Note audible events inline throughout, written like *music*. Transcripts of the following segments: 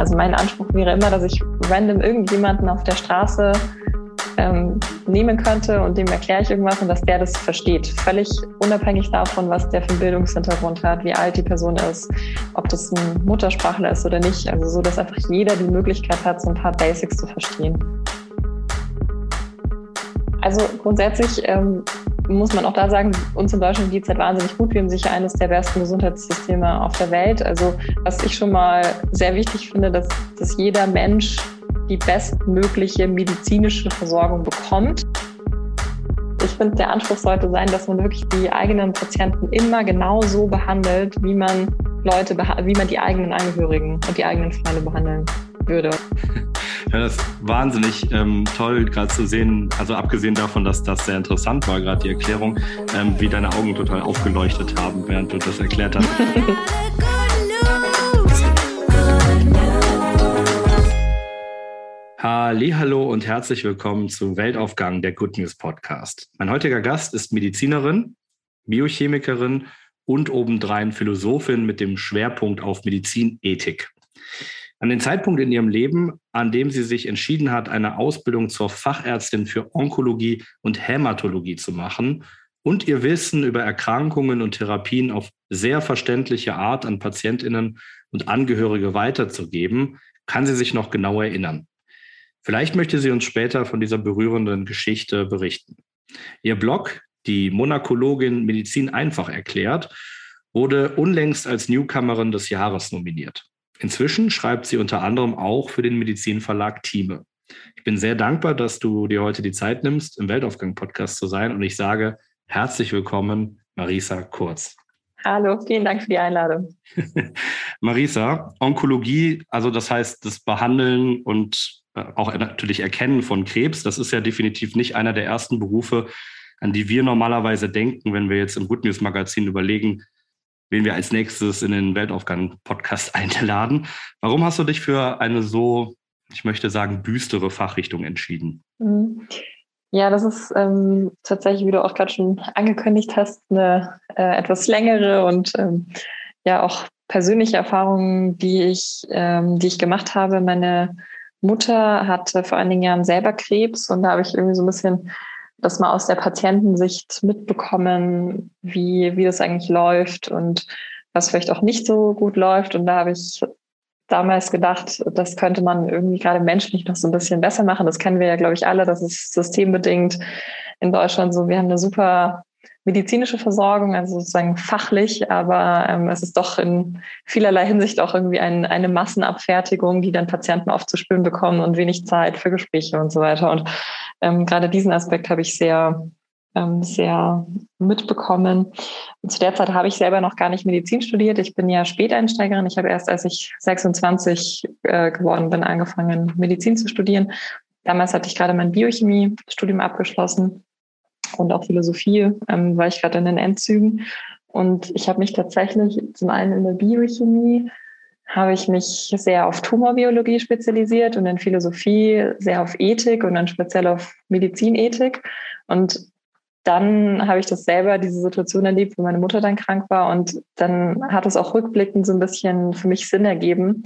Also mein Anspruch wäre immer, dass ich random irgendjemanden auf der Straße ähm, nehmen könnte und dem erkläre ich irgendwas und dass der das versteht. Völlig unabhängig davon, was der für einen Bildungshintergrund hat, wie alt die Person ist, ob das ein Muttersprachler ist oder nicht. Also so, dass einfach jeder die Möglichkeit hat, so ein paar Basics zu verstehen. Also grundsätzlich ähm, muss man auch da sagen, uns in Deutschland geht es halt wahnsinnig gut. Wir haben sicher eines der besten Gesundheitssysteme auf der Welt. Also was ich schon mal sehr wichtig finde, dass, dass jeder Mensch die bestmögliche medizinische Versorgung bekommt. Ich finde, der Anspruch sollte sein, dass man wirklich die eigenen Patienten immer genau so behandelt, wie man Leute, wie man die eigenen Angehörigen und die eigenen Freunde behandeln würde. *laughs* Ja, das ist wahnsinnig ähm, toll, gerade zu sehen, also abgesehen davon, dass das sehr interessant war, gerade die Erklärung, ähm, wie deine Augen total aufgeleuchtet haben, während du das erklärt hast. Hallo und herzlich willkommen zu Weltaufgang der Good News Podcast. Mein heutiger Gast ist Medizinerin, Biochemikerin und obendrein Philosophin mit dem Schwerpunkt auf Medizinethik. An den Zeitpunkt in ihrem Leben, an dem sie sich entschieden hat, eine Ausbildung zur Fachärztin für Onkologie und Hämatologie zu machen und ihr Wissen über Erkrankungen und Therapien auf sehr verständliche Art an Patientinnen und Angehörige weiterzugeben, kann sie sich noch genau erinnern. Vielleicht möchte sie uns später von dieser berührenden Geschichte berichten. Ihr Blog, die Monakologin Medizin einfach erklärt, wurde unlängst als Newcomerin des Jahres nominiert. Inzwischen schreibt sie unter anderem auch für den Medizinverlag Thieme. Ich bin sehr dankbar, dass du dir heute die Zeit nimmst, im Weltaufgang-Podcast zu sein. Und ich sage herzlich willkommen, Marisa Kurz. Hallo, vielen Dank für die Einladung. *laughs* Marisa, Onkologie, also das heißt das Behandeln und äh, auch natürlich Erkennen von Krebs, das ist ja definitiv nicht einer der ersten Berufe, an die wir normalerweise denken, wenn wir jetzt im Good News Magazin überlegen, wen wir als nächstes in den Weltaufgang-Podcast *laughs* einladen. Warum hast du dich für eine so, ich möchte sagen, düstere Fachrichtung entschieden? Mhm. Ja, das ist ähm, tatsächlich, wie du auch gerade schon angekündigt hast, eine äh, etwas längere und ähm, ja auch persönliche Erfahrung, die ich, ähm, die ich gemacht habe. Meine Mutter hatte vor einigen Jahren selber Krebs und da habe ich irgendwie so ein bisschen das mal aus der Patientensicht mitbekommen, wie, wie das eigentlich läuft und was vielleicht auch nicht so gut läuft. Und da habe ich damals gedacht, das könnte man irgendwie gerade menschlich noch so ein bisschen besser machen. Das kennen wir ja, glaube ich, alle. Das ist systembedingt in Deutschland so. Wir haben eine super medizinische Versorgung, also sozusagen fachlich, aber ähm, es ist doch in vielerlei Hinsicht auch irgendwie ein, eine Massenabfertigung, die dann Patienten oft zu spüren bekommen und wenig Zeit für Gespräche und so weiter. Und ähm, gerade diesen Aspekt habe ich sehr, ähm, sehr mitbekommen. Und zu der Zeit habe ich selber noch gar nicht Medizin studiert. Ich bin ja Späteinsteigerin. Ich habe erst, als ich 26 äh, geworden bin, angefangen, Medizin zu studieren. Damals hatte ich gerade mein Biochemie-Studium abgeschlossen und auch Philosophie, ähm, war ich gerade in den Endzügen. Und ich habe mich tatsächlich zum einen in der Biochemie habe ich mich sehr auf Tumorbiologie spezialisiert und in Philosophie sehr auf Ethik und dann speziell auf Medizinethik. Und dann habe ich das selber, diese Situation erlebt, wo meine Mutter dann krank war. Und dann hat es auch rückblickend so ein bisschen für mich Sinn ergeben.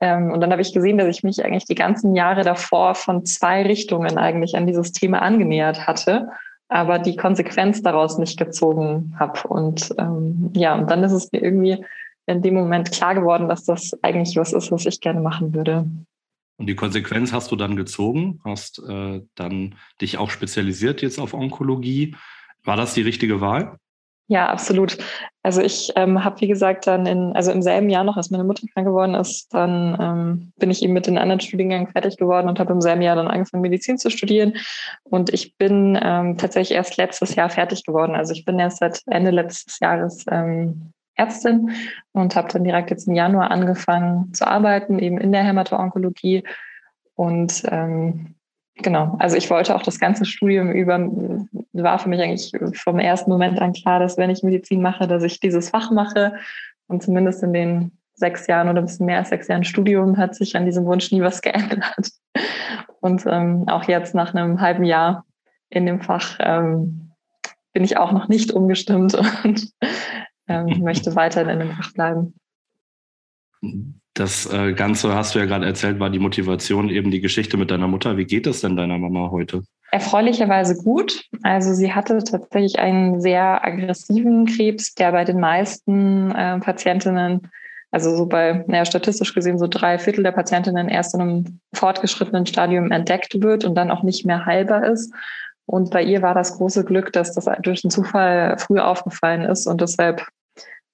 Ähm, und dann habe ich gesehen, dass ich mich eigentlich die ganzen Jahre davor von zwei Richtungen eigentlich an dieses Thema angenähert hatte aber die Konsequenz daraus nicht gezogen habe. Und ähm, ja, und dann ist es mir irgendwie in dem Moment klar geworden, dass das eigentlich was ist, was ich gerne machen würde. Und die Konsequenz hast du dann gezogen, hast äh, dann dich auch spezialisiert jetzt auf Onkologie. War das die richtige Wahl? Ja, absolut. Also ich ähm, habe, wie gesagt, dann in, also im selben Jahr noch, als meine Mutter krank geworden ist, dann ähm, bin ich eben mit den anderen Studiengängen fertig geworden und habe im selben Jahr dann angefangen, Medizin zu studieren. Und ich bin ähm, tatsächlich erst letztes Jahr fertig geworden. Also ich bin erst seit Ende letztes Jahres ähm, Ärztin und habe dann direkt jetzt im Januar angefangen zu arbeiten, eben in der Hämato-Onkologie. Und ähm, Genau, also ich wollte auch das ganze Studium über, war für mich eigentlich vom ersten Moment an klar, dass wenn ich Medizin mache, dass ich dieses Fach mache. Und zumindest in den sechs Jahren oder ein bisschen mehr als sechs Jahren Studium hat sich an diesem Wunsch nie was *laughs* geändert. Und ähm, auch jetzt nach einem halben Jahr in dem Fach ähm, bin ich auch noch nicht umgestimmt *laughs* und ähm, möchte weiterhin in dem Fach bleiben. Das äh, Ganze, hast du ja gerade erzählt, war die Motivation eben die Geschichte mit deiner Mutter. Wie geht es denn deiner Mama heute? Erfreulicherweise gut. Also sie hatte tatsächlich einen sehr aggressiven Krebs, der bei den meisten äh, Patientinnen, also so bei, naja, statistisch gesehen so drei Viertel der Patientinnen erst in einem fortgeschrittenen Stadium entdeckt wird und dann auch nicht mehr heilbar ist. Und bei ihr war das große Glück, dass das durch einen Zufall früh aufgefallen ist und deshalb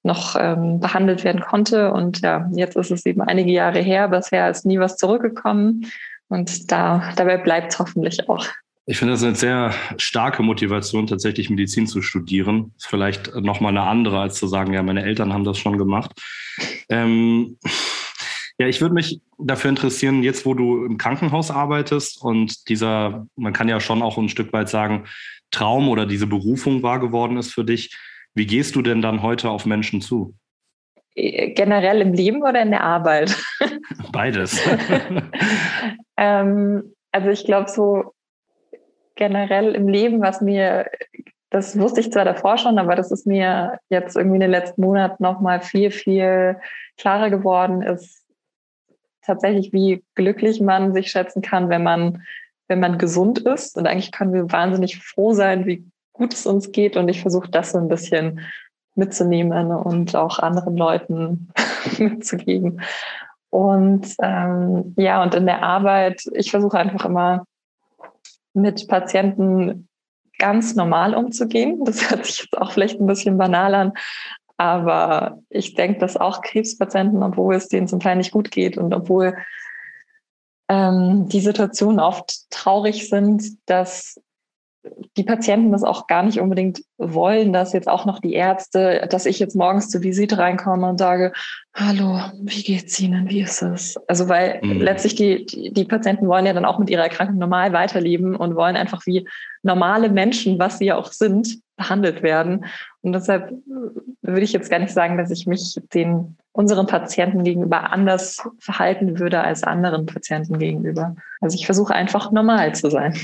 noch ähm, behandelt werden konnte. Und ja, jetzt ist es eben einige Jahre her. Bisher ist nie was zurückgekommen. Und da, dabei bleibt es hoffentlich auch. Ich finde das eine sehr starke Motivation, tatsächlich Medizin zu studieren. Ist vielleicht nochmal eine andere, als zu sagen, ja, meine Eltern haben das schon gemacht. Ähm, ja, ich würde mich dafür interessieren, jetzt wo du im Krankenhaus arbeitest und dieser, man kann ja schon auch ein Stück weit sagen, Traum oder diese Berufung wahr geworden ist für dich. Wie gehst du denn dann heute auf Menschen zu? Generell im Leben oder in der Arbeit? *laughs* Beides. *laughs* ähm, also ich glaube so generell im Leben, was mir, das wusste ich zwar davor schon, aber das ist mir jetzt irgendwie in den letzten Monaten nochmal viel, viel klarer geworden, ist tatsächlich, wie glücklich man sich schätzen kann, wenn man, wenn man gesund ist. Und eigentlich können wir wahnsinnig froh sein, wie gut es uns geht. Und ich versuche das so ein bisschen mitzunehmen und auch anderen Leuten *laughs* mitzugeben. Und ähm, ja, und in der Arbeit, ich versuche einfach immer mit Patienten ganz normal umzugehen. Das hört sich jetzt auch vielleicht ein bisschen banal an, aber ich denke, dass auch Krebspatienten, obwohl es denen zum Teil nicht gut geht und obwohl ähm, die Situationen oft traurig sind, dass die Patienten das auch gar nicht unbedingt wollen, dass jetzt auch noch die Ärzte, dass ich jetzt morgens zur Visite reinkomme und sage, hallo, wie geht's Ihnen, wie ist es? Also weil mhm. letztlich die, die, die, Patienten wollen ja dann auch mit ihrer Erkrankung normal weiterleben und wollen einfach wie normale Menschen, was sie ja auch sind, behandelt werden. Und deshalb würde ich jetzt gar nicht sagen, dass ich mich den unseren Patienten gegenüber anders verhalten würde als anderen Patienten gegenüber. Also ich versuche einfach normal zu sein.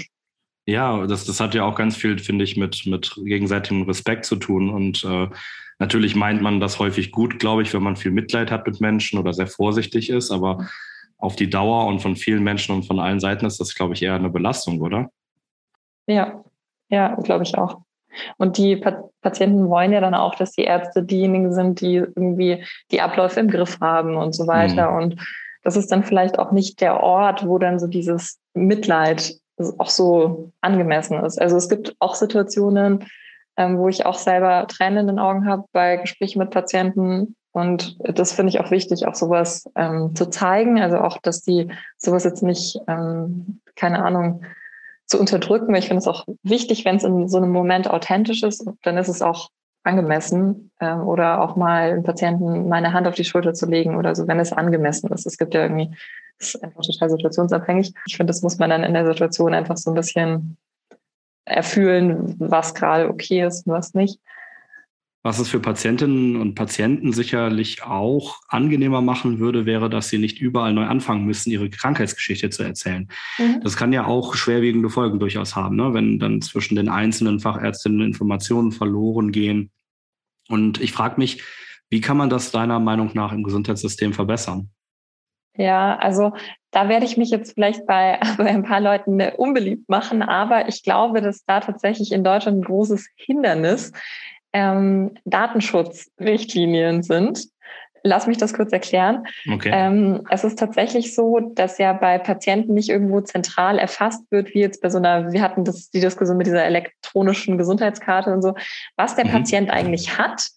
Ja, das, das hat ja auch ganz viel, finde ich, mit, mit gegenseitigem Respekt zu tun. Und äh, natürlich meint man das häufig gut, glaube ich, wenn man viel Mitleid hat mit Menschen oder sehr vorsichtig ist. Aber auf die Dauer und von vielen Menschen und von allen Seiten ist das, glaube ich, eher eine Belastung, oder? Ja, ja, glaube ich auch. Und die Patienten wollen ja dann auch, dass die Ärzte diejenigen sind, die irgendwie die Abläufe im Griff haben und so weiter. Mhm. Und das ist dann vielleicht auch nicht der Ort, wo dann so dieses Mitleid auch so angemessen ist. Also es gibt auch Situationen, ähm, wo ich auch selber Tränen in den Augen habe bei Gesprächen mit Patienten. Und das finde ich auch wichtig, auch sowas ähm, zu zeigen. Also auch, dass die sowas jetzt nicht, ähm, keine Ahnung, zu unterdrücken. Ich finde es auch wichtig, wenn es in so einem Moment authentisch ist, dann ist es auch angemessen ähm, oder auch mal einem Patienten meine Hand auf die Schulter zu legen oder so, wenn es angemessen ist. Es gibt ja irgendwie das ist einfach total situationsabhängig. Ich finde, das muss man dann in der Situation einfach so ein bisschen erfühlen, was gerade okay ist und was nicht. Was es für Patientinnen und Patienten sicherlich auch angenehmer machen würde, wäre, dass sie nicht überall neu anfangen müssen, ihre Krankheitsgeschichte zu erzählen. Mhm. Das kann ja auch schwerwiegende Folgen durchaus haben, ne? wenn dann zwischen den einzelnen Fachärztinnen Informationen verloren gehen. Und ich frage mich, wie kann man das deiner Meinung nach im Gesundheitssystem verbessern? Ja, also da werde ich mich jetzt vielleicht bei, *laughs* bei ein paar Leuten unbeliebt machen, aber ich glaube, dass da tatsächlich in Deutschland ein großes Hindernis ähm, Datenschutzrichtlinien sind. Lass mich das kurz erklären. Okay. Ähm, es ist tatsächlich so, dass ja bei Patienten nicht irgendwo zentral erfasst wird, wie jetzt bei so einer, wir hatten das, die Diskussion mit dieser elektronischen Gesundheitskarte und so, was der mhm. Patient eigentlich hat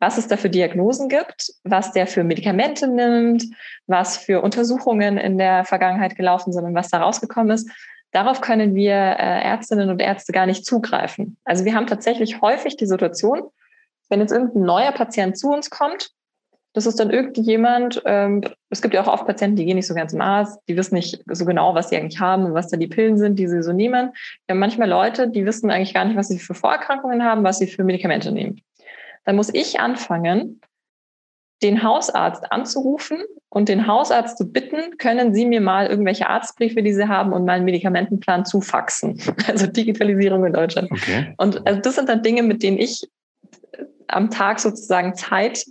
was es da für Diagnosen gibt, was der für Medikamente nimmt, was für Untersuchungen in der Vergangenheit gelaufen sind und was da rausgekommen ist. Darauf können wir äh, Ärztinnen und Ärzte gar nicht zugreifen. Also wir haben tatsächlich häufig die Situation, wenn jetzt irgendein neuer Patient zu uns kommt, das ist dann irgendjemand, ähm, es gibt ja auch oft Patienten, die gehen nicht so gern zum Arzt, die wissen nicht so genau, was sie eigentlich haben und was da die Pillen sind, die sie so nehmen. Wir haben manchmal Leute, die wissen eigentlich gar nicht, was sie für Vorerkrankungen haben, was sie für Medikamente nehmen dann muss ich anfangen, den Hausarzt anzurufen und den Hausarzt zu bitten, können Sie mir mal irgendwelche Arztbriefe, die Sie haben, und meinen Medikamentenplan zufaxen. *laughs* Also Digitalisierung in Deutschland. Okay. Und also das sind dann Dinge, mit denen ich am Tag sozusagen Zeit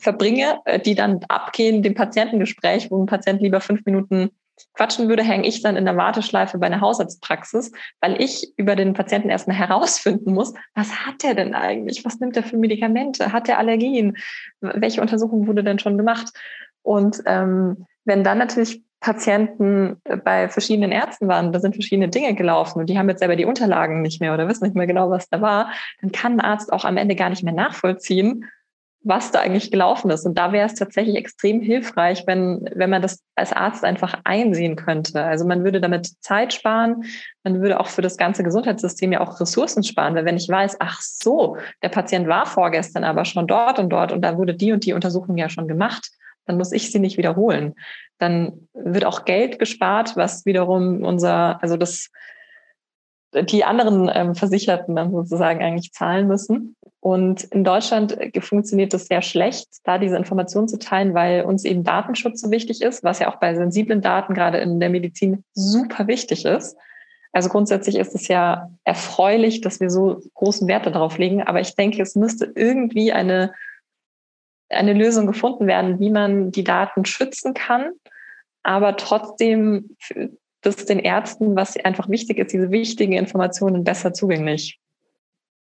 verbringe, äh, die dann abgehen, dem Patientengespräch, wo ein Patient lieber fünf Minuten quatschen würde, hänge ich dann in der Warteschleife bei einer Hausarztpraxis, weil ich über den Patienten erstmal *laughs* herausfinden muss, was hat er denn eigentlich? Was nimmt er für Medikamente? Hat er Allergien? Welche Untersuchung wurde denn schon gemacht? Und ähm, wenn dann natürlich Patienten bei verschiedenen Ärzten waren, da sind verschiedene Dinge gelaufen und die haben jetzt selber die Unterlagen nicht mehr oder wissen nicht mehr genau, was da war, dann kann ein Arzt auch am Ende gar nicht mehr nachvollziehen, was da eigentlich gelaufen ist. Und da wäre es tatsächlich extrem hilfreich, wenn, wenn man das als Arzt einfach einsehen könnte. Also man würde damit Zeit sparen, man würde auch für das ganze Gesundheitssystem ja auch Ressourcen sparen, weil wenn ich weiß, ach so, der Patient war vorgestern aber schon dort und dort und da wurde die und die Untersuchung ja schon gemacht, dann muss ich sie nicht wiederholen. Dann wird auch Geld gespart, was wiederum unser, also das, die anderen ähm, Versicherten dann sozusagen eigentlich zahlen müssen. Und in Deutschland funktioniert das sehr schlecht, da diese Informationen zu teilen, weil uns eben Datenschutz so wichtig ist, was ja auch bei sensiblen Daten gerade in der Medizin super wichtig ist. Also grundsätzlich ist es ja erfreulich, dass wir so großen Wert darauf legen. Aber ich denke, es müsste irgendwie eine eine Lösung gefunden werden, wie man die Daten schützen kann, aber trotzdem das den Ärzten, was einfach wichtig ist, diese wichtigen Informationen besser zugänglich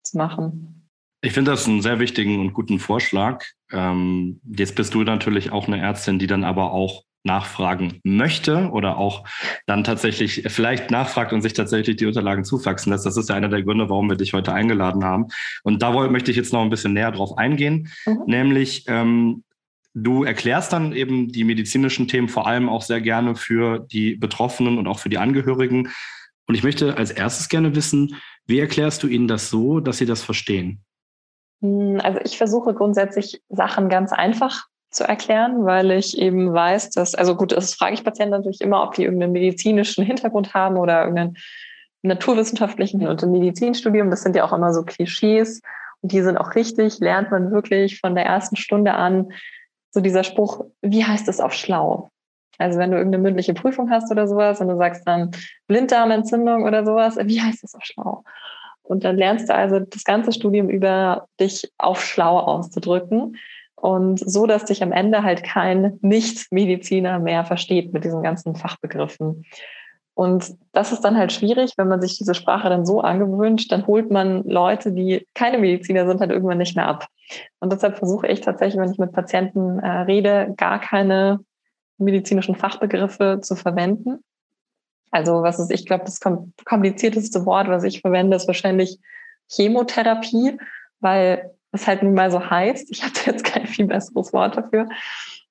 zu machen. Ich finde das einen sehr wichtigen und guten Vorschlag. Ähm, jetzt bist du natürlich auch eine Ärztin, die dann aber auch nachfragen möchte oder auch dann tatsächlich vielleicht nachfragt und sich tatsächlich die Unterlagen zufaxen lässt. Das ist ja einer der Gründe, warum wir dich heute eingeladen haben. Und da möchte ich jetzt noch ein bisschen näher drauf eingehen, mhm. nämlich ähm, du erklärst dann eben die medizinischen Themen vor allem auch sehr gerne für die Betroffenen und auch für die Angehörigen. Und ich möchte als erstes gerne wissen, wie erklärst du ihnen das so, dass sie das verstehen? Hm, also ich versuche grundsätzlich Sachen ganz einfach zu erklären, weil ich eben weiß, dass, also gut, das frage ich Patienten natürlich immer, ob die irgendeinen medizinischen Hintergrund haben oder irgendeinen naturwissenschaftlichen und ein Medizinstudium. Das sind ja auch immer so Klischees und die sind auch richtig, lernt man wirklich von der ersten Stunde an. So dieser Spruch, wie heißt es auf schlau? Also wenn du irgendeine mündliche Prüfung hast oder sowas und du sagst dann Blinddarmentzündung oder sowas, wie heißt das auf schlau? Und dann lernst du also das ganze Studium über dich auf schlau auszudrücken. Und so, dass dich am Ende halt kein Nicht-Mediziner mehr versteht mit diesen ganzen Fachbegriffen. Und das ist dann halt schwierig, wenn man sich diese Sprache dann so angewöhnt, dann holt man Leute, die keine Mediziner sind, halt irgendwann nicht mehr ab. Und deshalb versuche ich tatsächlich, wenn ich mit Patienten äh, rede, gar keine medizinischen Fachbegriffe zu verwenden. Also was ist, ich glaube, das komplizierteste Wort, was ich verwende, ist wahrscheinlich Chemotherapie, weil was halt nun mal so heißt. Ich habe jetzt kein viel besseres Wort dafür.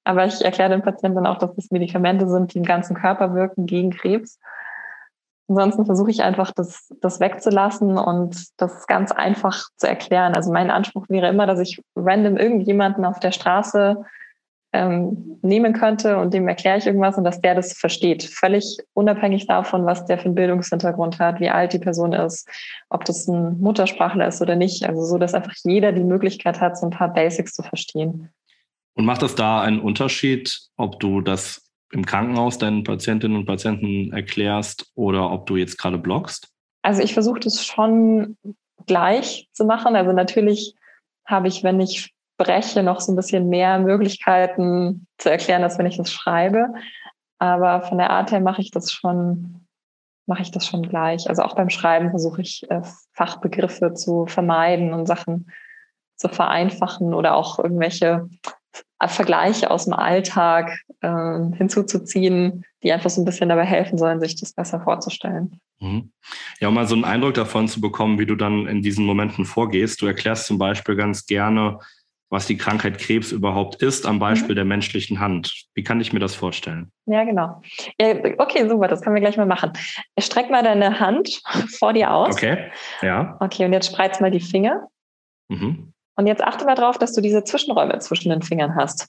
Aber ich erkläre den Patienten auch, dass das Medikamente sind, die im ganzen Körper wirken gegen Krebs. Ansonsten versuche ich einfach, das, das wegzulassen und das ganz einfach zu erklären. Also mein Anspruch wäre immer, dass ich random irgendjemanden auf der Straße ähm, nehmen könnte und dem erkläre ich irgendwas und dass der das versteht. Völlig unabhängig davon, was der für einen Bildungshintergrund hat, wie alt die Person ist, ob das ein Muttersprachler ist oder nicht. Also so, dass einfach jeder die Möglichkeit hat, so ein paar Basics zu verstehen. Und macht das da einen Unterschied, ob du das im Krankenhaus deinen Patientinnen und Patienten erklärst oder ob du jetzt gerade bloggst? Also ich versuche das schon gleich zu machen. Also natürlich habe ich, wenn ich breche, noch so ein bisschen mehr Möglichkeiten zu erklären, als wenn ich das schreibe. Aber von der Art her mache ich das schon, mache ich das schon gleich. Also auch beim Schreiben versuche ich äh, Fachbegriffe zu vermeiden und Sachen zu vereinfachen oder auch irgendwelche Vergleiche aus dem Alltag äh, hinzuzuziehen, die einfach so ein bisschen dabei helfen sollen, sich das besser vorzustellen. Mhm. Ja, um mal so einen Eindruck davon zu bekommen, wie du dann in diesen Momenten vorgehst. Du erklärst zum Beispiel ganz gerne, was die Krankheit Krebs überhaupt ist, am Beispiel mhm. der menschlichen Hand. Wie kann ich mir das vorstellen? Ja, genau. Okay, super, das können wir gleich mal machen. Streck mal deine Hand *laughs* vor dir aus. Okay, ja. Okay, und jetzt spreiz mal die Finger. Mhm. Und jetzt achte mal drauf, dass du diese Zwischenräume zwischen den Fingern hast.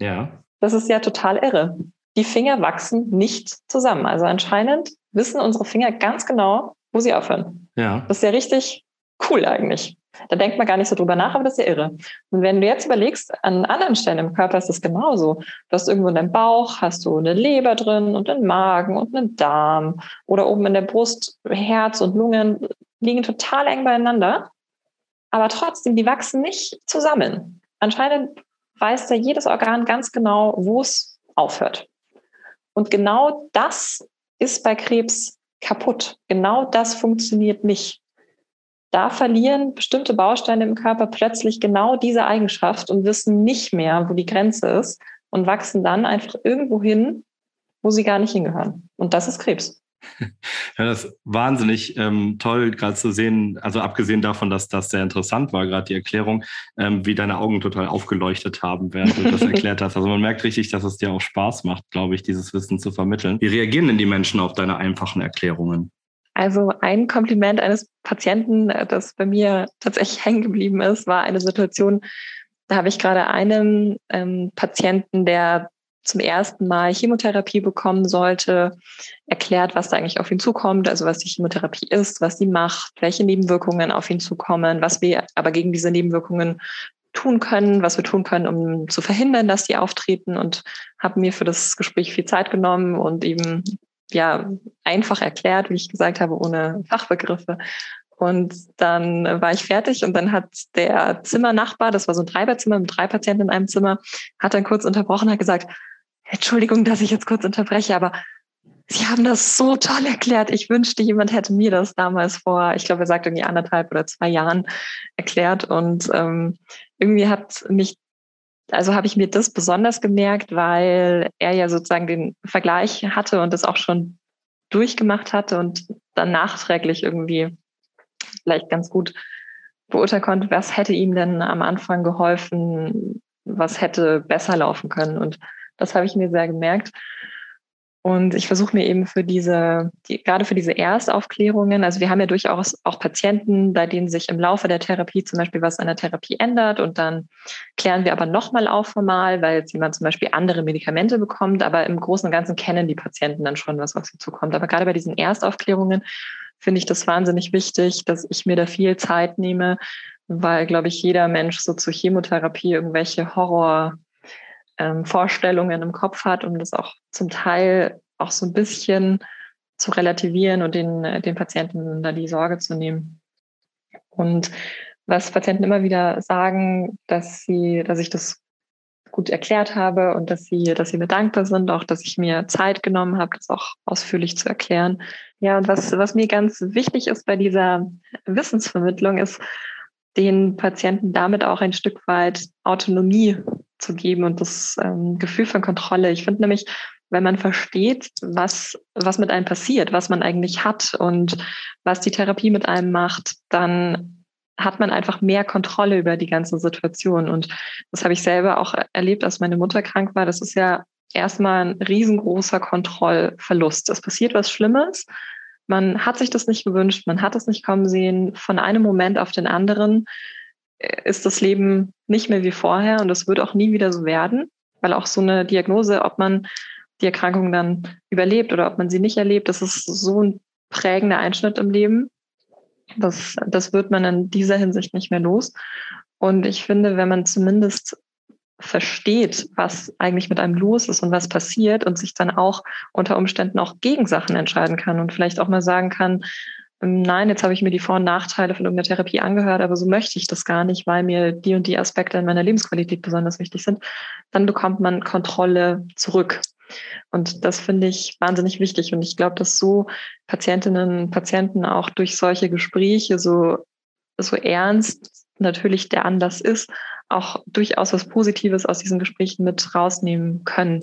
Ja. Das ist ja total irre. Die Finger wachsen nicht zusammen. Also anscheinend wissen unsere Finger ganz genau, wo sie aufhören. Ja. Das ist ja richtig cool eigentlich. Da denkt man gar nicht so drüber nach, aber das ist ja irre. Und wenn du jetzt überlegst, an anderen Stellen im Körper ist es genauso. Du hast irgendwo in deinem Bauch, hast du eine Leber drin und einen Magen und einen Darm. Oder oben in der Brust, Herz und Lungen liegen total eng beieinander. Aber trotzdem, die wachsen nicht zusammen. Anscheinend weiß da jedes Organ ganz genau, wo es aufhört. Und genau das ist bei Krebs kaputt. Genau das funktioniert nicht. Da verlieren bestimmte Bausteine im Körper plötzlich genau diese Eigenschaft und wissen nicht mehr, wo die Grenze ist und wachsen dann einfach irgendwo hin, wo sie gar nicht hingehören. Und das ist Krebs. *laughs* Ja, das ist wahnsinnig ähm, toll, gerade zu sehen, also abgesehen davon, dass das sehr interessant war, gerade die Erklärung, ähm, wie deine Augen total aufgeleuchtet haben, während du das *laughs* erklärt hast. Also man merkt richtig, dass es dir auch Spaß macht, glaube ich, dieses Wissen zu vermitteln. Wie reagieren denn die Menschen auf deine einfachen Erklärungen? Also ein Kompliment eines Patienten, das bei mir tatsächlich *laughs* hängen geblieben ist, war eine Situation, da habe ich gerade einem ähm, Patienten, der zum ersten Mal Chemotherapie bekommen sollte, erklärt, was da eigentlich auf ihn zukommt, also was die Chemotherapie ist, was sie macht, welche Nebenwirkungen auf ihn zukommen, was wir aber gegen diese Nebenwirkungen tun können, was wir tun können, um zu verhindern, dass die auftreten und habe mir für das Gespräch viel Zeit genommen und eben ja einfach erklärt, wie ich gesagt habe, ohne Fachbegriffe. Und dann war ich fertig und dann hat der Zimmernachbar, das war so ein Dreibettzimmer mit drei Patienten in einem Zimmer, hat dann kurz unterbrochen, hat gesagt, Entschuldigung, dass ich jetzt kurz unterbreche, aber Sie haben das so toll erklärt. Ich wünschte, jemand hätte mir das damals vor, ich glaube, er sagt irgendwie anderthalb oder zwei Jahren erklärt. Und ähm, irgendwie hat mich, also habe ich mir das besonders gemerkt, weil er ja sozusagen den Vergleich hatte und das auch schon durchgemacht hatte und dann nachträglich irgendwie vielleicht ganz gut beurteilen konnte, was hätte ihm denn am Anfang geholfen, was hätte besser laufen können. Und das habe ich mir sehr gemerkt. Und ich versuche mir eben für diese, die, gerade für diese Erstaufklärungen, also wir haben ja durchaus auch Patienten, bei denen sich im Laufe der Therapie zum Beispiel was an der Therapie ändert und dann klären wir aber nochmal auf formal, weil jetzt jemand zum Beispiel andere Medikamente bekommt, aber im Großen und Ganzen kennen die Patienten dann schon, was auf sie zukommt. Aber gerade bei diesen Erstaufklärungen finde ich das wahnsinnig wichtig, dass ich mir da viel Zeit nehme, weil, glaube ich, jeder Mensch so zur Chemotherapie irgendwelche Horror ähm, Vorstellungen im Kopf hat, um das auch zum Teil auch so ein bisschen zu relativieren und den, äh, den Patienten da die Sorge zu nehmen. Und was Patienten immer wieder sagen, dass sie, dass ich das gut erklärt habe und dass sie, dass sie mir dankbar sind, auch dass ich mir Zeit genommen habe, das auch ausführlich zu erklären. Ja, und was, was mir ganz wichtig ist bei dieser Wissensvermittlung, ist, den Patienten damit auch ein Stück weit Autonomie zu geben und das ähm, Gefühl von Kontrolle. Ich finde nämlich, wenn man versteht, was, was mit einem passiert, was man eigentlich hat und was die Therapie mit einem macht, dann hat man einfach mehr Kontrolle über die ganze Situation. Und das habe ich selber auch erlebt, als meine Mutter krank war. Das ist ja erstmal ein riesengroßer Kontrollverlust. Es passiert was Schlimmes. Man hat sich das nicht gewünscht, man hat es nicht kommen sehen. Von einem Moment auf den anderen ist das Leben nicht mehr wie vorher und es wird auch nie wieder so werden, weil auch so eine Diagnose, ob man die Erkrankung dann überlebt oder ob man sie nicht erlebt, das ist so ein prägender Einschnitt im Leben. Das, das wird man in dieser Hinsicht nicht mehr los. Und ich finde, wenn man zumindest versteht, was eigentlich mit einem los ist und was passiert und sich dann auch unter Umständen auch gegen Sachen entscheiden kann und vielleicht auch mal sagen kann, nein, jetzt habe ich mir die Vor- und Nachteile von irgendeiner Therapie angehört, aber so möchte ich das gar nicht, weil mir die und die Aspekte in meiner Lebensqualität besonders wichtig sind, dann bekommt man Kontrolle zurück. Und das finde ich wahnsinnig wichtig. Und ich glaube, dass so Patientinnen und Patienten auch durch solche Gespräche, so, so ernst natürlich der Anlass ist, auch durchaus was Positives aus diesen Gesprächen mit rausnehmen können.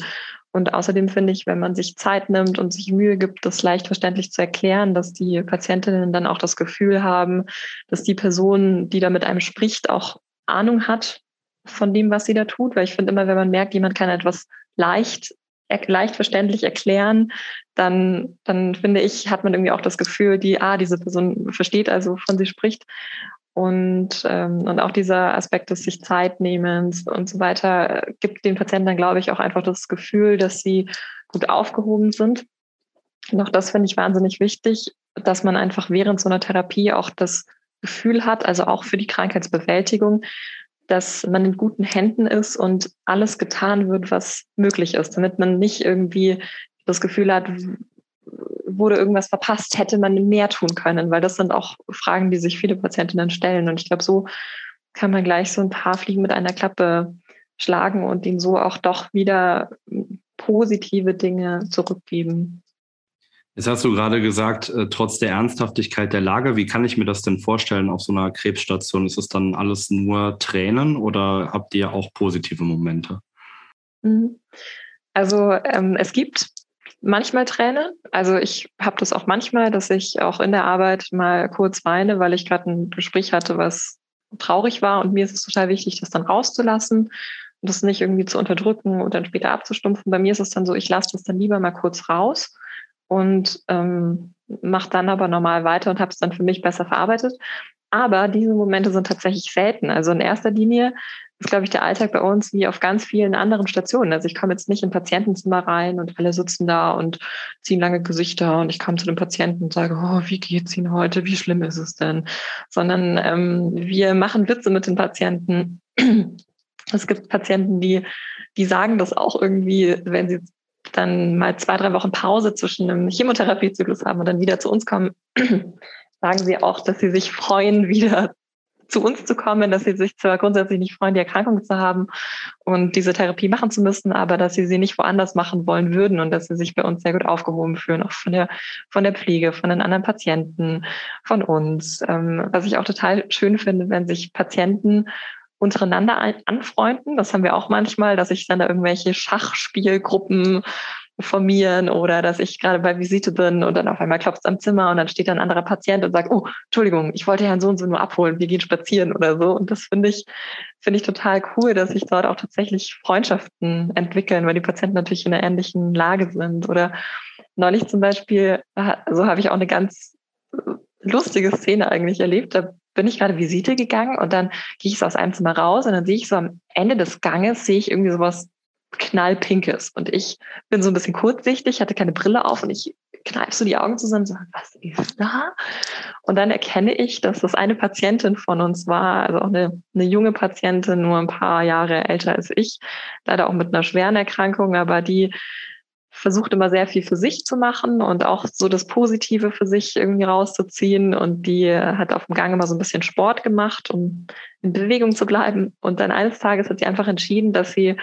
Und außerdem finde ich, wenn man sich Zeit nimmt und sich Mühe gibt, das leicht verständlich zu erklären, dass die Patientinnen dann auch das Gefühl haben, dass die Person, die da mit einem spricht, auch Ahnung hat von dem, was sie da tut. Weil ich finde immer, wenn man merkt, jemand kann etwas leicht, leicht verständlich erklären, dann, dann finde ich, hat man irgendwie auch das Gefühl, die, ah, diese Person versteht also, wovon sie spricht. Und, ähm, und auch dieser Aspekt des sich Zeit nehmens und so weiter gibt den Patienten dann, glaube ich, auch einfach das Gefühl, dass sie gut aufgehoben sind. Und auch das finde ich wahnsinnig wichtig, dass man einfach während so einer Therapie auch das Gefühl hat, also auch für die Krankheitsbewältigung, dass man in guten Händen ist und alles getan wird, was möglich ist, damit man nicht irgendwie das Gefühl hat, wurde irgendwas verpasst, hätte man mehr tun können, weil das sind auch Fragen, die sich viele Patientinnen stellen. Und ich glaube, so kann man gleich so ein paar Fliegen mit einer Klappe schlagen und ihnen so auch doch wieder positive Dinge zurückgeben. Jetzt hast du gerade gesagt, äh, trotz der Ernsthaftigkeit der Lage, wie kann ich mir das denn vorstellen auf so einer Krebsstation? Ist es dann alles nur Tränen oder habt ihr auch positive Momente? Mhm. Also ähm, es gibt manchmal Tränen. Also ich habe das auch manchmal, dass ich auch in der Arbeit mal kurz weine, weil ich gerade ein Gespräch hatte, was traurig war. Und mir ist es total wichtig, das dann rauszulassen und das nicht irgendwie zu unterdrücken und dann später abzustumpfen. Bei mir ist es dann so, ich lasse das dann lieber mal kurz raus und ähm, mache dann aber normal weiter und habe es dann für mich besser verarbeitet. Aber diese Momente sind tatsächlich selten. Also in erster Linie ist, glaube ich, der Alltag bei uns wie auf ganz vielen anderen Stationen. Also ich komme jetzt nicht in Patientenzimmer rein und alle sitzen da und ziehen lange Gesichter und ich komme zu dem Patienten und sage, oh, wie geht's Ihnen heute? Wie schlimm ist es denn? Sondern ähm, wir machen Witze mit den Patienten. Es gibt Patienten, die, die sagen das auch irgendwie, wenn sie dann mal zwei, drei Wochen Pause zwischen einem Chemotherapiezyklus haben und dann wieder zu uns kommen, *clears throat* sagen sie auch, dass sie sich freuen, wieder zu uns zu kommen, dass sie sich zwar grundsätzlich nicht freuen, die Erkrankung zu haben und diese Therapie machen zu müssen, aber dass sie sie nicht woanders machen wollen würden und dass sie sich bei uns sehr gut aufgehoben fühlen, auch von der, von der Pflege, von den anderen Patienten, von uns. Ähm, was ich auch total schön finde, wenn sich Patienten untereinander anfreunden. Das haben wir auch manchmal, dass ich dann da irgendwelche Schachspielgruppen formieren oder dass ich gerade bei Visite bin und dann auf einmal klopft es am Zimmer und dann steht da ein anderer Patient und sagt, oh, Entschuldigung, ich wollte Herrn so und so nur abholen, wir gehen spazieren oder so. Und das finde ich, finde ich total cool, dass sich dort auch tatsächlich Freundschaften entwickeln, weil die Patienten natürlich in einer ähnlichen Lage sind. Oder neulich zum Beispiel, so habe ich auch eine ganz lustige Szene eigentlich erlebt. Da bin ich gerade Visite gegangen und dann gehe ich so aus einem Zimmer raus und dann sehe ich so am Ende des Ganges, sehe ich irgendwie sowas knallpinkes. Und ich bin so ein bisschen kurzsichtig, hatte keine Brille auf und ich kneife so die Augen zusammen und sage, was ist da? Und dann erkenne ich, dass das eine Patientin von uns war, also auch eine, eine junge Patientin, nur ein paar Jahre älter als ich, leider auch mit einer schweren Erkrankung, aber die versucht immer sehr viel für sich zu machen und auch so das Positive für sich irgendwie rauszuziehen. Und die hat auf dem Gang immer so ein bisschen Sport gemacht, um in Bewegung zu bleiben. Und dann eines Tages hat sie einfach entschieden, dass sie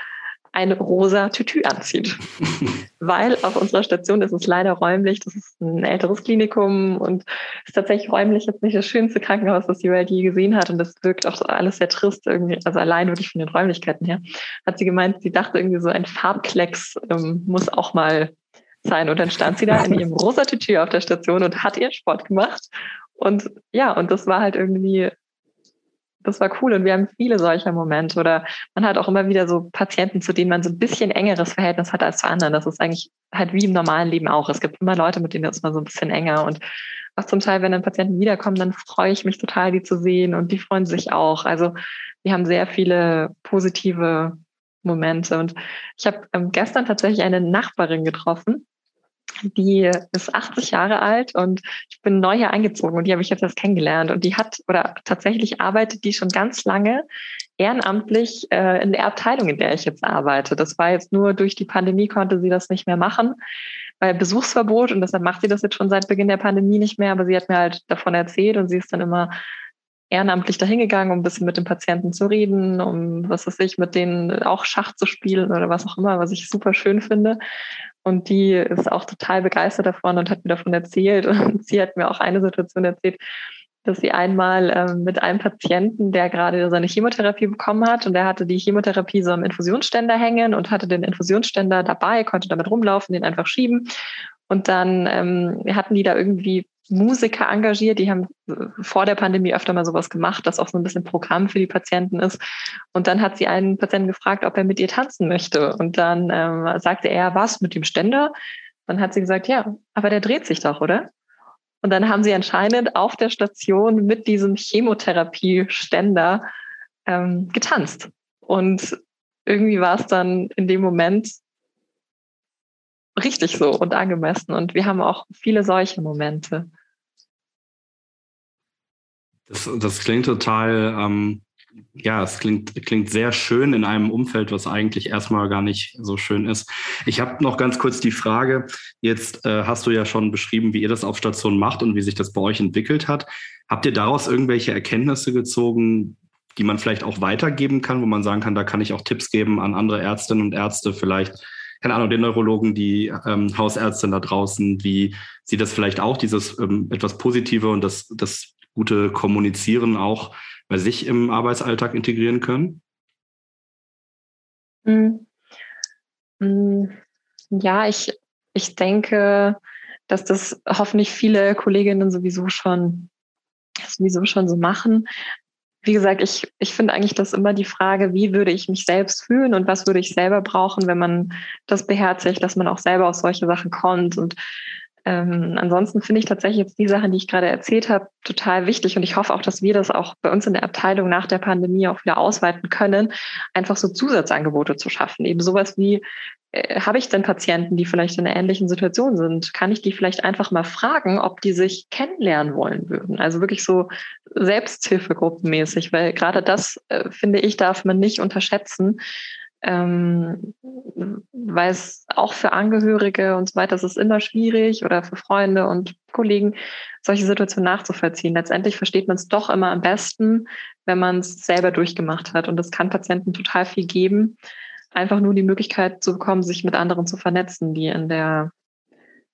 ein rosa Tütü anzieht. *laughs* Weil auf unserer Station ist es leider räumlich, das ist ein älteres Klinikum und ist tatsächlich räumlich jetzt nicht das schönste Krankenhaus, das die Welt je gesehen hat. Und das wirkt auch alles sehr trist irgendwie, also allein wirklich von den Räumlichkeiten her. Hat sie gemeint, sie dachte irgendwie so ein Farbklecks ähm, muss auch mal sein. Und dann stand sie da in ihrem rosa Tütü auf der Station und hat ihren Sport gemacht. Und ja, und das war halt irgendwie das war cool und wir haben viele solcher Momente oder man hat auch immer wieder so Patienten, zu denen man so ein bisschen engeres Verhältnis hat als zu anderen. Das ist eigentlich halt wie im normalen Leben auch. Es gibt immer Leute, mit denen ist man so ein bisschen enger und auch zum Teil, wenn dann Patienten wiederkommen, dann freue ich mich total, die zu sehen und die freuen sich auch. Also wir haben sehr viele positive Momente und ich habe ähm, gestern tatsächlich eine Nachbarin getroffen, die ist 80 Jahre alt und ich bin neu hier eingezogen und die habe ich jetzt erst kennengelernt. Und die hat oder tatsächlich arbeitet die schon ganz lange ehrenamtlich äh, in der Abteilung, in der ich jetzt arbeite. Das war jetzt nur durch die Pandemie konnte sie das nicht mehr machen, weil Besuchsverbot und deshalb macht sie das jetzt schon seit Beginn der Pandemie nicht mehr. Aber sie hat mir halt davon erzählt und sie ist dann immer ehrenamtlich dahingegangen, um ein bisschen mit den Patienten zu reden, um was weiß ich, mit denen auch Schach zu spielen oder was auch immer, was ich super schön finde. Und die ist auch total begeistert davon und hat mir davon erzählt. *laughs* Und sie hat mir auch eine Situation erzählt, dass sie einmal ähm, mit einem Patienten, der gerade seine Chemotherapie bekommen hat, und der hatte die Chemotherapie so am Infusionsständer hängen und hatte den Infusionsständer dabei, konnte damit rumlaufen, den einfach schieben. Und dann ähm, hatten die da irgendwie Musiker engagiert, die haben äh, vor der Pandemie öfter mal sowas gemacht, das auch so ein bisschen Programm für die Patienten ist. Und dann hat sie einen Patienten gefragt, ob er mit ihr tanzen möchte. Und dann ähm, sagte er, was mit dem Ständer? Dann hat sie gesagt, ja, aber der dreht sich doch, oder? Und dann haben sie anscheinend auf der Station mit diesem Chemotherapie-Ständer ähm, getanzt. Und irgendwie war es dann in dem Moment richtig so und angemessen. Und wir haben auch viele solche Momente. Das, das klingt total, ähm, ja, es klingt, klingt sehr schön in einem Umfeld, was eigentlich erstmal gar nicht so schön ist. Ich habe noch ganz kurz die Frage, jetzt äh, hast du ja schon beschrieben, wie ihr das auf Station macht und wie sich das bei euch entwickelt hat. Habt ihr daraus irgendwelche Erkenntnisse gezogen, die man vielleicht auch weitergeben kann, wo man sagen kann, da kann ich auch Tipps geben an andere Ärztinnen und Ärzte, vielleicht, keine Ahnung, den Neurologen, die ähm, Hausärztin da draußen, wie sie das vielleicht auch, dieses ähm, etwas Positive und das, das gute Kommunizieren auch bei sich im Arbeitsalltag integrieren können? Mhm. Ja, ich, ich denke, dass das hoffentlich viele Kolleginnen sowieso schon, sowieso schon so machen. Wie gesagt, ich, ich finde eigentlich das immer die Frage, wie würde ich mich selbst fühlen und was würde ich selber brauchen, wenn man das beherzigt, dass man auch selber auf solche Sachen kommt. Und ähm, ansonsten finde ich tatsächlich jetzt die Sachen, die ich gerade erzählt habe, total wichtig. Und ich hoffe auch, dass wir das auch bei uns in der Abteilung nach der Pandemie auch wieder ausweiten können, einfach so Zusatzangebote zu schaffen. Eben sowas wie, äh, habe ich denn Patienten, die vielleicht in einer ähnlichen Situation sind? Kann ich die vielleicht einfach mal fragen, ob die sich kennenlernen wollen würden? Also wirklich so Selbsthilfegruppenmäßig, weil gerade das, äh, finde ich, darf man nicht unterschätzen ähm, weil es auch für Angehörige und so weiter, es ist immer schwierig oder für Freunde und Kollegen, solche Situationen nachzuvollziehen. Letztendlich versteht man es doch immer am besten, wenn man es selber durchgemacht hat. Und das kann Patienten total viel geben, einfach nur die Möglichkeit zu bekommen, sich mit anderen zu vernetzen, die in der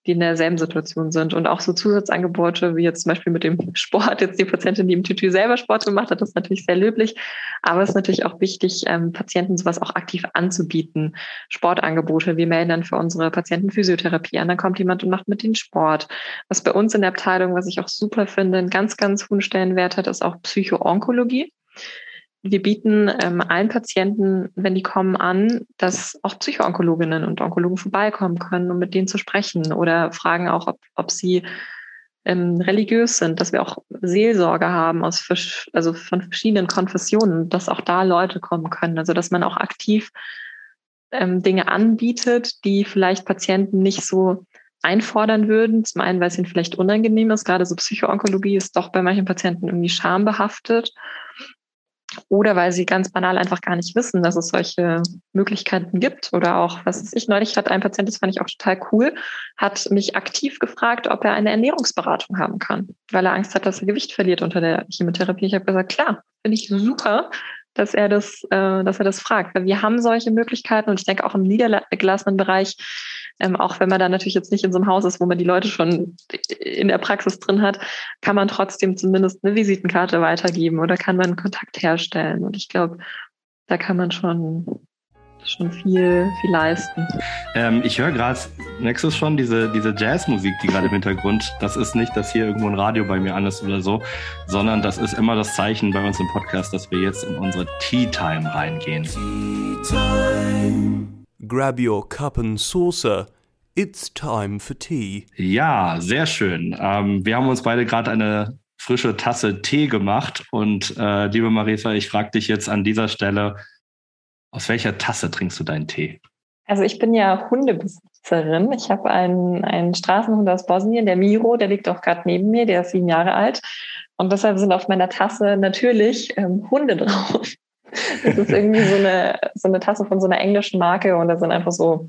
die in derselben Situation sind. Und auch so Zusatzangebote, wie jetzt zum Beispiel mit dem *laughs* Sport, jetzt die Patientin, die im Tütü selber Sport gemacht hat, das ist natürlich sehr löblich. Aber es ist natürlich auch wichtig, ähm, Patienten sowas auch aktiv anzubieten. Sportangebote. Wir melden dann für unsere Patienten Physiotherapie an. Dann kommt jemand und macht mit den Sport. Was bei uns in der Abteilung, was ich auch super finde, einen ganz, ganz hohen Stellenwert hat, ist auch Psychoonkologie wir bieten ähm, allen Patienten, wenn die kommen, an, dass auch Psychoonkologinnen und Onkologen vorbeikommen können, um mit denen zu sprechen oder fragen auch, ob, ob sie ähm, religiös sind, dass wir auch Seelsorge haben aus also von verschiedenen Konfessionen, dass auch da Leute kommen können. Also dass man auch aktiv ähm, Dinge anbietet, die vielleicht Patienten nicht so einfordern würden. Zum einen, weil es ihnen vielleicht unangenehm ist. Gerade so Psychoonkologie ist doch bei manchen Patienten irgendwie schambehaftet oder weil sie ganz banal einfach gar nicht wissen, dass es solche Möglichkeiten gibt. Oder auch, was ist ich, neulich hat ein Patient, das fand ich auch total cool, hat mich aktiv gefragt, ob er eine Ernährungsberatung haben kann, weil er Angst hat, dass er Gewicht verliert unter der Chemotherapie. Ich habe gesagt, klar, finde ich super dass er das, äh, dass er das fragt. Weil wir haben solche Möglichkeiten und ich denke auch im niedergelassenen Bereich, ähm, auch wenn man da natürlich jetzt nicht in so einem Haus ist, wo man die Leute schon in der Praxis drin hat, kann man trotzdem zumindest eine Visitenkarte weitergeben oder kann man Kontakt herstellen. Und ich glaube, da kann man schon schon viel, viel leisten. Ähm, ich höre gerade Nexus schon, diese, diese Jazzmusik, die gerade im Hintergrund, das ist nicht, dass hier irgendwo ein Radio bei mir an ist oder so, sondern das ist immer das Zeichen bei uns im Podcast, dass wir jetzt in unsere Tea Time reingehen. Tea Time. Grab your cup and saucer. It's time for tea. Ja, sehr schön. Ähm, wir haben uns beide gerade eine frische Tasse Tee gemacht und äh, liebe Marisa, ich frage dich jetzt an dieser Stelle, aus welcher Tasse trinkst du deinen Tee? Also ich bin ja Hundebesitzerin. Ich habe einen, einen Straßenhund aus Bosnien, der Miro, der liegt auch gerade neben mir, der ist sieben Jahre alt. Und deshalb sind auf meiner Tasse natürlich ähm, Hunde drauf. *laughs* Das ist irgendwie so eine, so eine Tasse von so einer englischen Marke und da sind einfach so,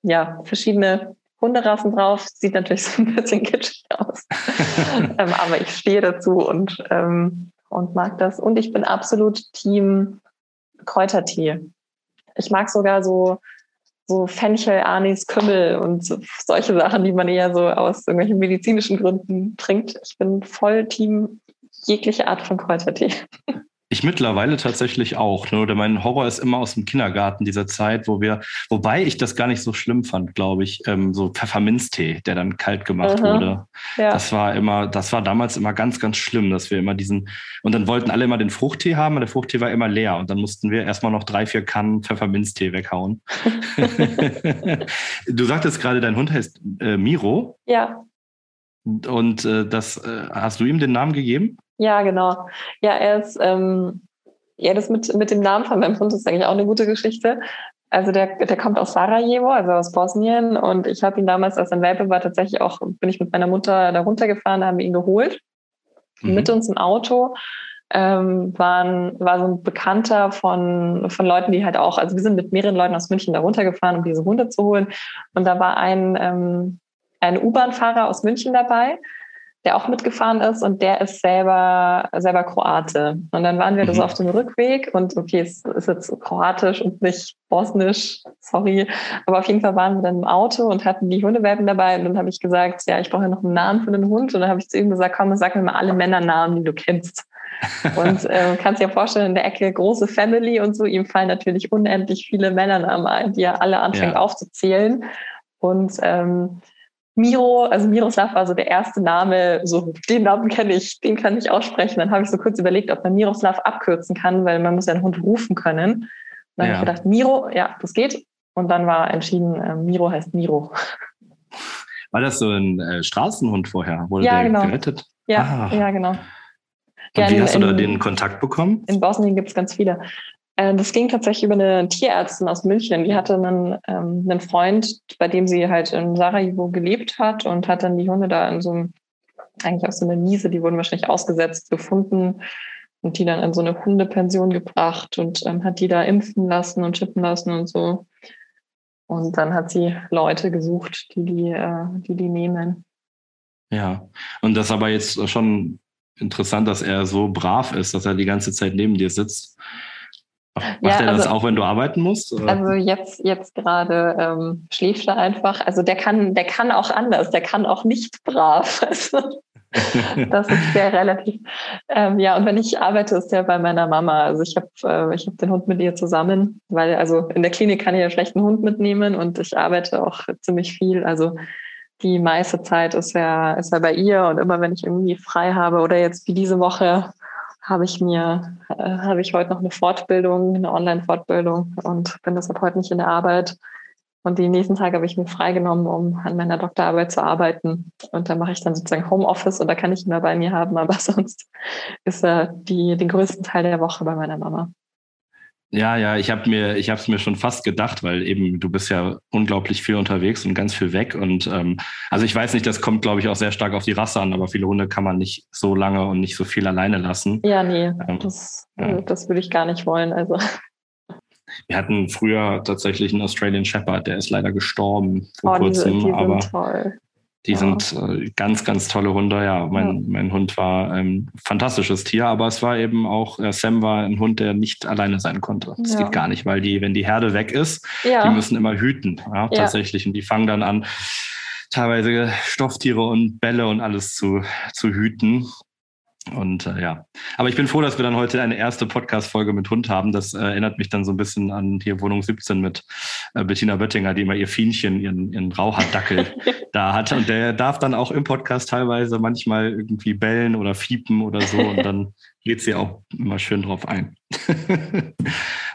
ja, verschiedene Hunderassen drauf. Sieht natürlich so ein bisschen kitschig aus. *laughs* ähm, aber ich stehe dazu und, ähm, und mag das. Und ich bin absolut Team Kräutertee. Ich mag sogar so, so Fenchel, Anis, Kümmel und so, solche Sachen, die man eher so aus irgendwelchen medizinischen Gründen trinkt. Ich bin voll Team jegliche Art von Kräutertee. Ich mittlerweile tatsächlich auch. Ne? Oder mein Horror ist immer aus dem Kindergarten dieser Zeit, wo wir, wobei ich das gar nicht so schlimm fand, glaube ich, ähm, so Pfefferminztee, der dann kalt gemacht Aha. wurde. Ja. Das war immer, das war damals immer ganz, ganz schlimm, dass wir immer diesen, und dann wollten alle immer den Fruchttee haben, und der Fruchttee war immer leer. Und dann mussten wir erstmal noch drei, vier Kannen Pfefferminztee weghauen. *laughs* du sagtest gerade, dein Hund heißt äh, Miro. Ja. Und äh, das äh, hast du ihm den Namen gegeben? Ja, genau. Ja, er ist, ähm, ja, das mit, mit dem Namen von meinem Hund ist eigentlich auch eine gute Geschichte. Also der, der kommt aus Sarajevo, also aus Bosnien. Und ich habe ihn damals, als ein Welpe war, tatsächlich auch, bin ich mit meiner Mutter da runtergefahren, da haben wir ihn geholt. Mhm. Mit uns im Auto ähm, waren, war so ein Bekannter von, von Leuten, die halt auch, also wir sind mit mehreren Leuten aus München da runtergefahren, um diese Hunde zu holen. Und da war ein, ähm, ein U-Bahn-Fahrer aus München dabei, der auch mitgefahren ist und der ist selber, selber Kroate. Und dann waren wir mhm. das auf dem Rückweg und okay, es ist jetzt kroatisch und nicht bosnisch, sorry. Aber auf jeden Fall waren wir dann im Auto und hatten die Hundewelpen dabei. Und dann habe ich gesagt, ja, ich brauche ja noch einen Namen für den Hund. Und dann habe ich zu ihm gesagt, komm, sag mir mal alle Männernamen, die du kennst. *laughs* Und äh, kannst dir vorstellen, in der Ecke große Family und so, ihm fallen natürlich unendlich viele Männernamen ein, die er alle anfängt ja. aufzuzählen. Und ähm, Miro, also Miroslav war so der erste Name, so den Namen kenne ich, den kann ich aussprechen. Dann habe ich so kurz überlegt, ob man Miroslav abkürzen kann, weil man muss ja einen Hund rufen können. Dann ja. habe ich gedacht, Miro, ja, das geht. Und dann war entschieden, äh, Miro heißt Miro. War das so ein äh, Straßenhund vorher? Wurde ja, der genau. gerettet? Ja, ah. ja, genau. Und wie hast du da den Kontakt bekommen? In Bosnien gibt es ganz viele. Äh, das ging tatsächlich über eine Tierärztin aus München. Die hatte einen, ähm, einen Freund, bei dem sie halt in Sarajevo gelebt hat und hat dann die Hunde da in so einem, eigentlich auf so einer Wiese, die wurden wahrscheinlich ausgesetzt, gefunden und die dann in so eine Hundepension gebracht und ähm, hat die da impfen lassen und chippen lassen und so. Und dann hat sie Leute gesucht, die die, äh, die, die nehmen. Ja, und das aber jetzt schon interessant, dass er so brav ist, dass er die ganze Zeit neben dir sitzt. Macht ja, er das also, auch, wenn du arbeiten musst? Oder? Also jetzt, jetzt gerade ähm, schläft er einfach. Also der kann, der kann auch anders, der kann auch nicht brav. *laughs* Also, das ist sehr relativ. Ähm, ja, und wenn ich arbeite, ist der bei meiner Mama. Also ich habe äh, ich hab den Hund mit ihr zusammen, weil also in der Klinik kann ich ja schlecht einen Hund mitnehmen und ich arbeite auch ziemlich viel. Also die meiste Zeit ist er, ist er bei ihr und immer wenn ich irgendwie frei habe oder jetzt wie diese Woche habe ich mir, äh, habe ich heute noch eine Fortbildung, eine Online-Fortbildung und bin deshalb heute nicht in der Arbeit. Und die nächsten Tage habe ich mir freigenommen, um an meiner Doktorarbeit zu arbeiten. Und da mache ich dann sozusagen Homeoffice und da kann ich ihn mehr bei mir haben, aber *laughs* sonst ist er die, den größten Teil der Woche bei meiner Mama. Ja, ja, ich habe mir, ich habe es mir schon fast gedacht, weil eben du bist ja unglaublich viel unterwegs und ganz viel weg. Und ähm, also ich weiß nicht, das kommt, glaube ich, auch sehr stark auf die Rasse an, aber viele Hunde kann man nicht so lange und nicht so viel alleine lassen. Ja, nee, ähm, das, ja. das würde ich gar nicht wollen. Also. Wir hatten früher tatsächlich einen Australian Shepherd, der ist leider gestorben vor oh, kurzem. Die, die aber toll. Die ja. sind äh, ganz, ganz tolle Hunde. Ja, mein, ja. mein Hund war ein fantastisches Tier, aber es war eben auch, äh, Sam war ein Hund, der nicht alleine sein konnte. Das ja. geht gar nicht, weil die, wenn die Herde weg ist, die müssen immer hüten, ja, tatsächlich. Und die fangen dann an, teilweise Stofftiere und Bälle und alles zu, zu hüten. Und äh, ja, aber ich bin froh, dass wir dann heute eine erste Podcast-Folge mit Hund haben. Das äh, erinnert mich dann so ein bisschen an hier Wohnung 17 mit äh, Bettina Böttinger, die immer ihr Fienchen, ihren, ihren Rauhaardackel *laughs* da hat. Und der darf dann auch im Podcast teilweise manchmal irgendwie bellen oder fiepen oder so. Und dann geht sie auch immer schön drauf ein. *laughs*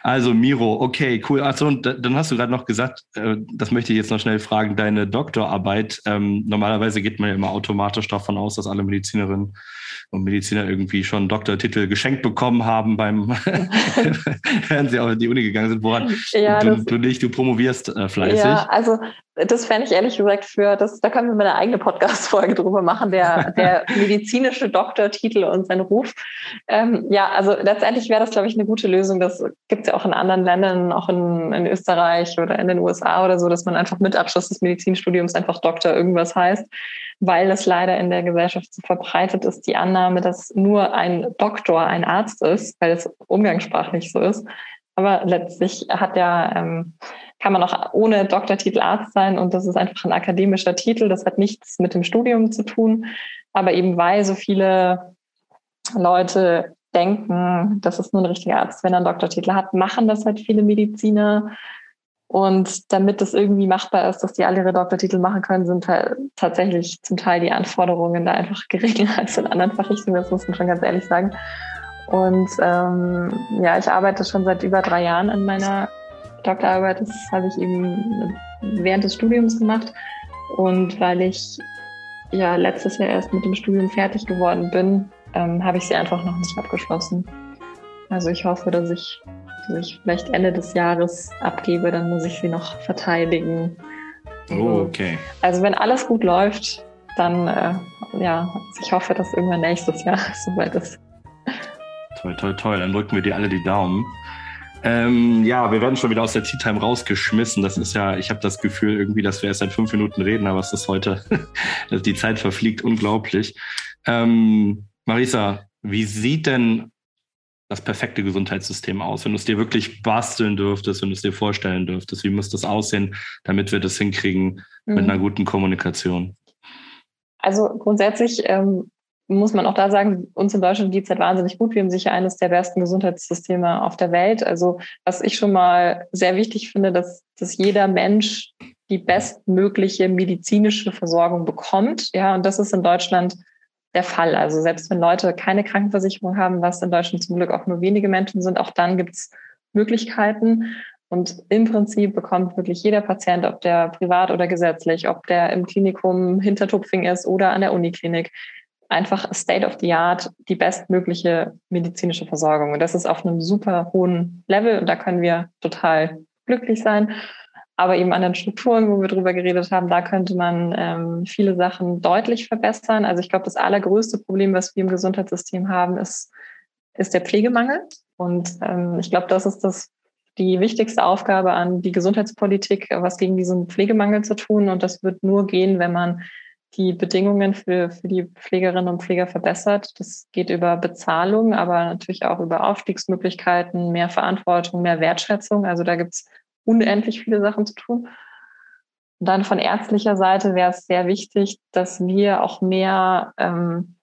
also Miro, okay, cool. Achso, und dann hast du gerade noch gesagt, äh, das möchte ich jetzt noch schnell fragen, deine Doktorarbeit, ähm, normalerweise geht man ja immer automatisch davon aus, dass alle Medizinerinnen und Mediziner irgendwie schon Doktortitel geschenkt bekommen haben beim, *laughs* *laughs* während sie auch in die Uni gegangen sind. Woran ja, du, du nicht, du promovierst äh, fleißig. Ja, also das fände ich ehrlich gesagt für, das, da können wir mal eine eigene Podcast-Folge drüber machen, der, *laughs* der medizinische Doktortitel und sein Ruf. Ähm, ja, also letztendlich wäre das, glaube ich, eine gute Lösung. Das gibt es ja auch in anderen Ländern, auch in, in Österreich oder in den USA oder so, dass man einfach mit Abschluss des Medizinstudiums einfach Doktor irgendwas heißt, weil es leider in der Gesellschaft so verbreitet ist, die Annahme, dass nur ein Doktor ein Arzt ist, weil es umgangssprachlich so ist. Aber letztlich hat ja, ähm, kann man auch ohne Doktortitel Arzt sein und das ist einfach ein akademischer Titel. Das hat nichts mit dem Studium zu tun. Aber eben weil so viele Leute denken, das ist nur ein richtiger Arzt, wenn er einen Doktortitel hat, machen das halt viele Mediziner. Und damit es irgendwie machbar ist, dass die alle ihre Doktortitel machen können, sind halt tatsächlich zum Teil die Anforderungen da einfach *laughs* geringer als in anderen Fachrichtungen. Das muss man schon ganz ehrlich sagen. Und ähm, ja, ich arbeite schon seit über drei Jahren an meiner Doktorarbeit. Das habe ich eben während des Studiums gemacht. Und weil ich ja letztes Jahr erst mit dem Studium fertig geworden bin, ähm, habe ich sie einfach noch nicht abgeschlossen. Also ich hoffe, dass ich, dass ich vielleicht Ende des Jahres abgebe, dann muss ich sie noch verteidigen. Oh, okay. Also wenn alles gut läuft, dann äh, ja, ich hoffe, dass irgendwann nächstes Jahr *laughs* soweit ist. Toll, toll, toll. Dann drücken wir dir alle die Daumen. Ähm, ja, wir werden schon wieder aus der Tea Time rausgeschmissen. Das ist ja, ich habe das Gefühl irgendwie, dass wir erst seit fünf Minuten reden, aber es ist heute, *laughs* die Zeit verfliegt unglaublich. Ähm, Marisa, wie sieht denn das perfekte Gesundheitssystem aus? Wenn du es dir wirklich basteln dürftest, wenn du es dir vorstellen dürftest, wie muss das aussehen, damit wir das hinkriegen mhm. mit einer guten Kommunikation? Also grundsätzlich ähm, muss man auch da sagen, uns in Deutschland geht es halt wahnsinnig gut. Wir haben sicher eines der besten Gesundheitssysteme auf der Welt. Also was ich schon mal sehr wichtig finde, dass, dass jeder Mensch die bestmögliche medizinische Versorgung bekommt. Ja, und das ist in Deutschland der Fall. Also selbst wenn Leute keine Krankenversicherung haben, was in Deutschland zum Glück auch nur wenige Menschen sind, auch dann gibt es Möglichkeiten. Und im Prinzip bekommt wirklich jeder Patient, ob der privat oder gesetzlich, ob der im Klinikum hinter Tupfing ist oder an der Uniklinik, einfach State of the Art die bestmögliche medizinische Versorgung. Und das ist auf einem super hohen Level und da können wir total glücklich sein aber eben an den Strukturen, wo wir drüber geredet haben, da könnte man ähm, viele Sachen deutlich verbessern. Also ich glaube, das allergrößte Problem, was wir im Gesundheitssystem haben, ist, ist der Pflegemangel. Und ähm, ich glaube, das ist das die wichtigste Aufgabe an die Gesundheitspolitik, was gegen diesen Pflegemangel zu tun. Und das wird nur gehen, wenn man die Bedingungen für, für die Pflegerinnen und Pfleger verbessert. Das geht über Bezahlung, aber natürlich auch über Aufstiegsmöglichkeiten, mehr Verantwortung, mehr Wertschätzung. Also da gibt es unendlich viele Sachen zu tun. Und dann von ärztlicher Seite wäre es sehr wichtig, dass wir auch mehr ähm,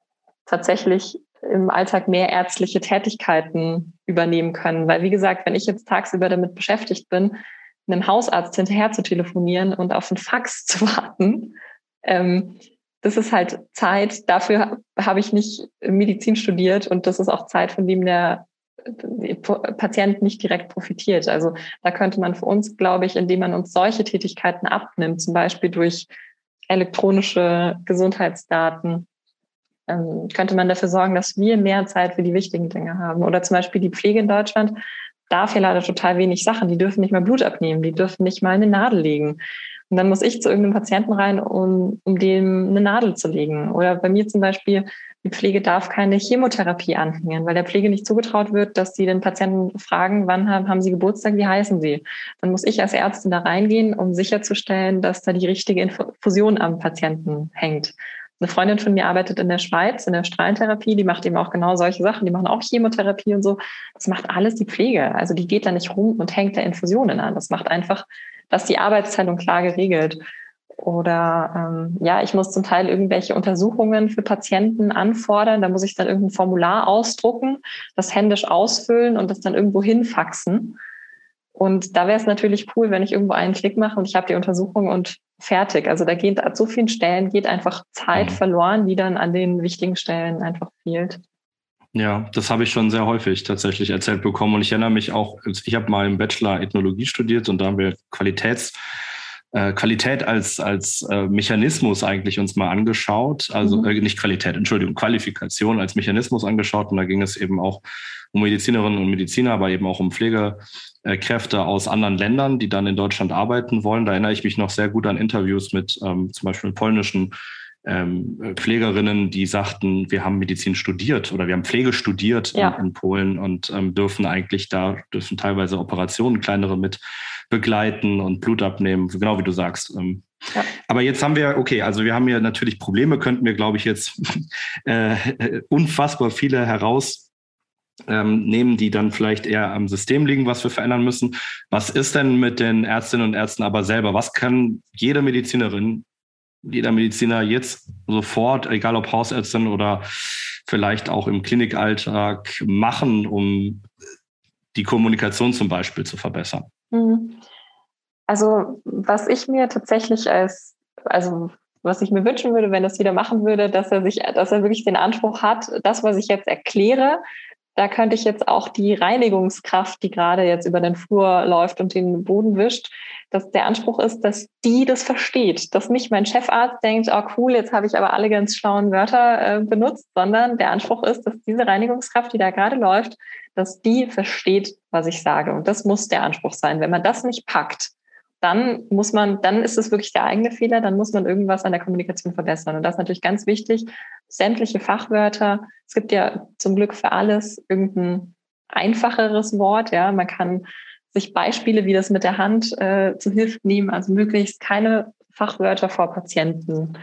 tatsächlich im Alltag mehr ärztliche Tätigkeiten übernehmen können. Weil, wie gesagt, wenn ich jetzt tagsüber damit beschäftigt bin, einem Hausarzt hinterher zu telefonieren und auf einen Fax *laughs* zu warten, ähm, das ist halt Zeit, dafür habe ich nicht Medizin studiert und das ist auch Zeit, von dem der Patient nicht direkt profitiert. Also da könnte man für uns, glaube ich, indem man uns solche Tätigkeiten abnimmt, zum Beispiel durch elektronische Gesundheitsdaten, ähm, könnte man dafür sorgen, dass wir mehr Zeit für die wichtigen Dinge haben. Oder zum Beispiel die Pflege in Deutschland darf ja leider total wenig Sachen. Die dürfen nicht mal Blut abnehmen, die dürfen nicht mal eine Nadel legen. Und dann muss ich zu irgendeinem Patienten rein, um, um dem eine Nadel zu legen. Oder bei mir zum Beispiel die Pflege darf keine Chemotherapie anhängen, weil der Pflege nicht zugetraut wird, dass sie den Patienten fragen, wann haben, haben sie Geburtstag, wie heißen sie. Dann muss ich als Ärztin da reingehen, um sicherzustellen, dass da die richtige Infusion am Patienten hängt. Eine Freundin von mir arbeitet in der Schweiz in der Strahlentherapie, die macht eben auch genau solche Sachen, die machen auch Chemotherapie und so. Das macht alles die Pflege. Also die geht da nicht rum und hängt da Infusionen an. Das macht einfach, dass die Arbeitsteilung klar geregelt. Oder ähm, ja, ich muss zum Teil irgendwelche Untersuchungen für Patienten anfordern. Da muss ich dann irgendein Formular ausdrucken, das händisch ausfüllen und das dann irgendwo hinfaxen. Und da wäre es natürlich cool, wenn ich irgendwo einen Klick mache und ich habe die Untersuchung und fertig. Also da geht an so vielen Stellen geht einfach Zeit mhm. verloren, die dann an den wichtigen Stellen einfach fehlt. Ja, das habe ich schon sehr häufig tatsächlich erzählt bekommen. Und ich erinnere mich auch, ich habe mal im Bachelor Ethnologie studiert und da haben wir Qualitäts- äh, Qualität als, als äh, Mechanismus eigentlich uns mal angeschaut. Also mhm. äh, nicht Qualität, Entschuldigung, Qualifikation als Mechanismus angeschaut. Und da ging es eben auch um Medizinerinnen und Mediziner, aber eben auch um Pflegekräfte aus anderen Ländern, die dann in Deutschland arbeiten wollen. Da erinnere ich mich noch sehr gut an Interviews mit ähm, zum Beispiel polnischen ähm, Pflegerinnen, die sagten, wir haben Medizin studiert oder wir haben Pflege studiert ja. in, in, Polen und ähm, dürfen eigentlich da, dürfen teilweise Operationen, kleinere mit begleiten und Blut abnehmen, genau wie du sagst. Ähm, ja. Aber jetzt haben wir, okay, also wir haben hier natürlich Probleme, könnten wir, glaube ich, jetzt *laughs* äh, unfassbar viele heraus ähm, nehmen, die dann vielleicht eher am System liegen, was wir verändern müssen. Was ist denn mit den Ärztinnen und Ärzten aber selber? Was kann jede Medizinerin, jeder Mediziner jetzt sofort, egal ob Hausärztin oder vielleicht auch im Klinikalltag machen, um die Kommunikation zum Beispiel zu verbessern? Mhm. Also was ich mir tatsächlich als, also was ich mir wünschen würde, wenn es wieder machen würde, dass er sich, dass er wirklich den Anspruch hat, das, was ich jetzt erkläre, da könnte ich jetzt auch die Reinigungskraft, die gerade jetzt über den Flur läuft und den Boden wischt, dass der Anspruch ist, dass die das versteht, dass nicht mein Chefarzt denkt, oh cool, jetzt habe ich aber alle ganz schlauen Wörter äh, benutzt, sondern der Anspruch ist, dass diese Reinigungskraft, die da gerade läuft, dass die versteht, was ich sage. Und das muss der Anspruch sein. Wenn man das nicht packt, dann muss man, dann ist es wirklich der eigene Fehler, dann muss man irgendwas an der Kommunikation verbessern. Und das ist natürlich ganz wichtig. Sämtliche Fachwörter, es gibt ja zum Glück für alles irgendein einfacheres Wort, ja. Man kann sich Beispiele wie das mit der Hand äh, zu Hilfe nehmen, also möglichst keine Fachwörter vor Patienten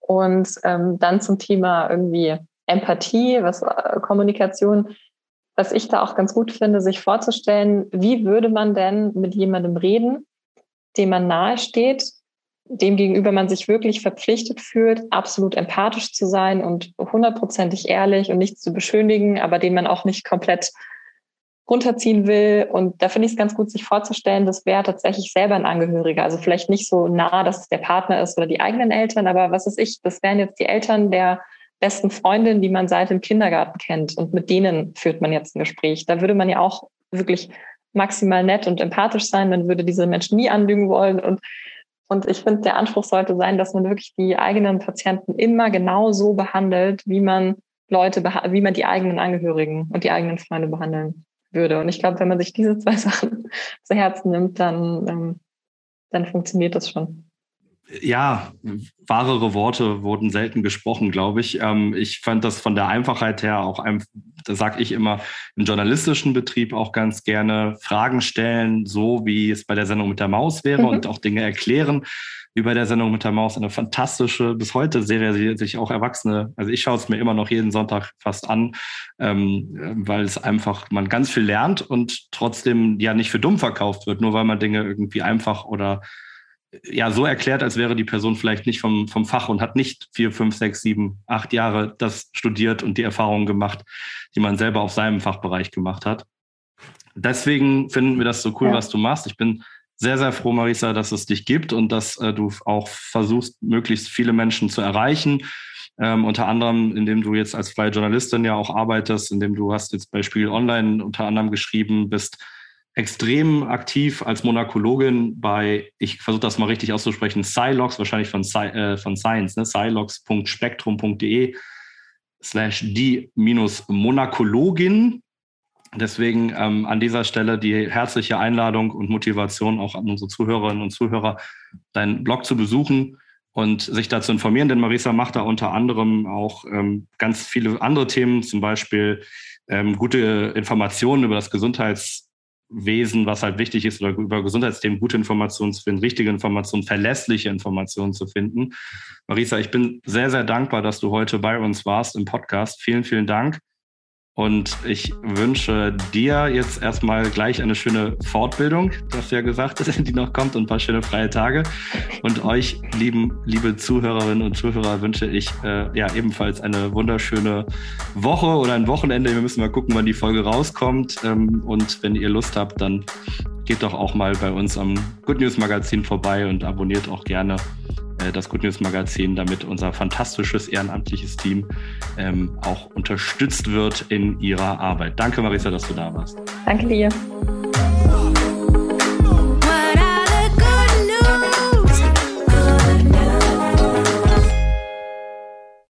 Und ähm, dann zum Thema irgendwie Empathie, was äh, Kommunikation, was ich da auch ganz gut finde, sich vorzustellen, wie würde man denn mit jemandem reden, dem man nahe steht, dem gegenüber man sich wirklich verpflichtet fühlt, absolut empathisch zu sein und hundertprozentig ehrlich und nichts zu beschönigen, aber den man auch nicht komplett runterziehen will. Und da finde ich es ganz gut, sich vorzustellen, das wäre tatsächlich selber ein Angehöriger. Also vielleicht nicht so nah, dass es der Partner ist oder die eigenen Eltern, aber was ist ich? Das wären jetzt die Eltern der besten Freundin, die man seit dem Kindergarten kennt. Und mit denen führt man jetzt ein Gespräch. Da würde man ja auch wirklich maximal nett und empathisch sein. Man würde diese Menschen nie anlügen wollen. Und, und ich finde, der Anspruch sollte sein, dass man wirklich die eigenen Patienten immer genau so behandelt, wie man Leute, wie man die eigenen Angehörigen und die eigenen Freunde behandeln würde. Und ich glaube, wenn man sich diese zwei *laughs* Sachen zu Herzen nimmt, dann, ähm, dann funktioniert das schon. Ja, wahrere Worte wurden selten gesprochen, glaube ich. Ähm, ich fand das von der Einfachheit her auch, ein, da sage ich immer, im journalistischen Betrieb auch ganz gerne Fragen stellen, so wie es bei der Sendung mit der Maus wäre mhm. und auch Dinge erklären wie bei der Sendung mit der Maus, eine fantastische, bis heute Serie, sich auch Erwachsene, also ich schaue es mir immer noch jeden Sonntag fast an, ähm, weil es einfach, man ganz viel lernt und trotzdem ja nicht für dumm verkauft wird, nur weil man Dinge irgendwie einfach oder ja so erklärt, als wäre die Person vielleicht nicht vom, vom Fach und hat nicht vier, fünf, sechs, sieben, acht Jahre das studiert und die Erfahrungen gemacht, die man selber auf seinem Fachbereich gemacht hat. Deswegen finden wir das so cool, ja. was du machst. Ich bin sehr, sehr froh, Marisa, dass es dich gibt und dass äh, du auch versuchst, möglichst viele Menschen zu erreichen. Ähm, unter anderem, indem du jetzt als freie Journalistin ja auch arbeitest, indem du hast jetzt bei Spiegel Online unter anderem geschrieben, bist extrem aktiv als Monakologin bei, ich versuche das mal richtig auszusprechen, Silox, wahrscheinlich von, äh, von Science, ne? silox.spektrum.de slash die minus Monakologin Deswegen ähm, an dieser Stelle die herzliche Einladung und Motivation auch an unsere Zuhörerinnen und Zuhörer, deinen Blog zu besuchen und sich da zu informieren, denn Marisa macht da unter anderem auch ähm, ganz viele andere Themen, zum Beispiel ähm, gute Informationen über das Gesundheitswesen, was halt wichtig ist, oder über Gesundheitsthemen gute Informationen zu finden, richtige Informationen, verlässliche Informationen zu finden. Marisa, ich bin sehr, sehr dankbar, dass du heute bei uns warst im Podcast. Vielen, vielen Dank. Und ich wünsche dir jetzt erstmal gleich eine schöne Fortbildung, das ja gesagt ist, *laughs* die noch kommt und ein paar schöne freie Tage. Und euch, lieben, liebe Zuhörerinnen und Zuhörer, wünsche ich äh, ja ebenfalls eine wunderschöne Woche oder ein Wochenende. Wir müssen mal gucken, wann die Folge rauskommt. Ähm, und wenn ihr Lust habt, dann geht doch auch mal bei uns am Good News Magazin vorbei und abonniert auch gerne das Good News Magazin, damit unser fantastisches ehrenamtliches Team ähm, auch unterstützt wird in ihrer Arbeit. Danke, Marisa, dass du da warst. Danke dir.